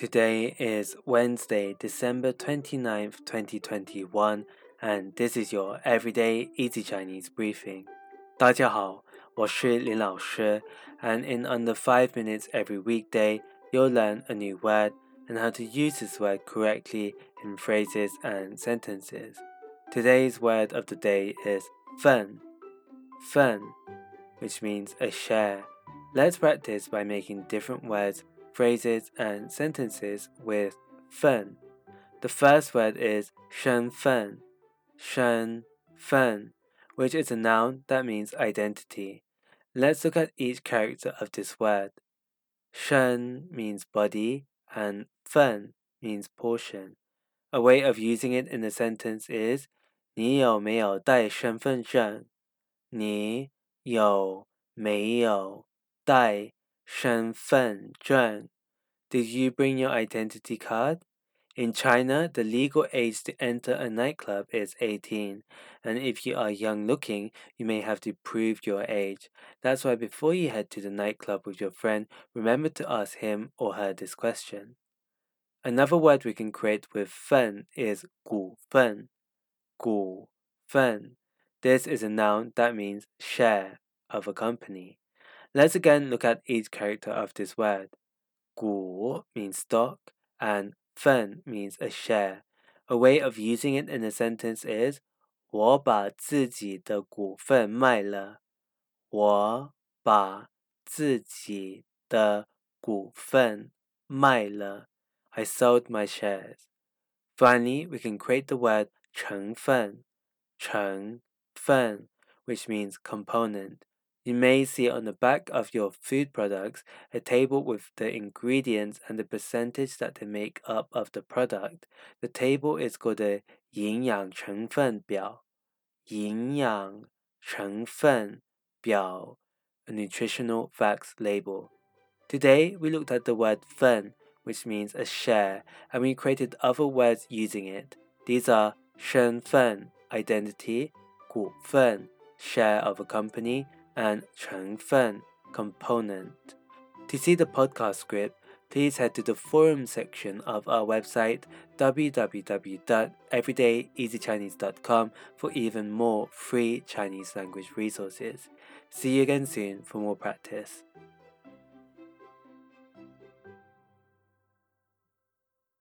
Today is Wednesday, December 29th, 2021, and this is your everyday easy Chinese briefing. 大家好，我是林老师, and in under 5 minutes every weekday, you'll learn a new word and how to use this word correctly in phrases and sentences. Today's word of the day is fen. Fen, which means a share. Let's practice by making different words phrases, and sentences with fen. The first word is 身份,身份, which is a noun that means identity. Let's look at each character of this word. 身 means body and 份 means portion. A way of using it in a sentence is 你有没有带身份证？你有没有带 身份证 Did you bring your identity card? In China, the legal age to enter a nightclub is 18, and if you are young looking, you may have to prove your age. That's why before you head to the nightclub with your friend, remember to ask him or her this question. Another word we can create with fen is 股份,股份. This is a noun that means share of a company. Let's again look at each character of this word. 股 means stock and 份 means a share. A way of using it in a sentence is 我把自己的股份卖了。我把自己的股份卖了。I sold my shares. Finally, we can create the word 成分,成分, which means component. You may see on the back of your food products a table with the ingredients and the percentage that they make up of the product. The table is called a 营养成分表.营养成分表, a nutritional facts label. Today we looked at the word 份, which means a share, and we created other words using it. These are 身份 identity, 股份 share of a company, and 成分 component. To see the podcast script, please head to the forum section of our website www.everydayeasychinese.com for even more free Chinese language resources. See you again soon for more practice.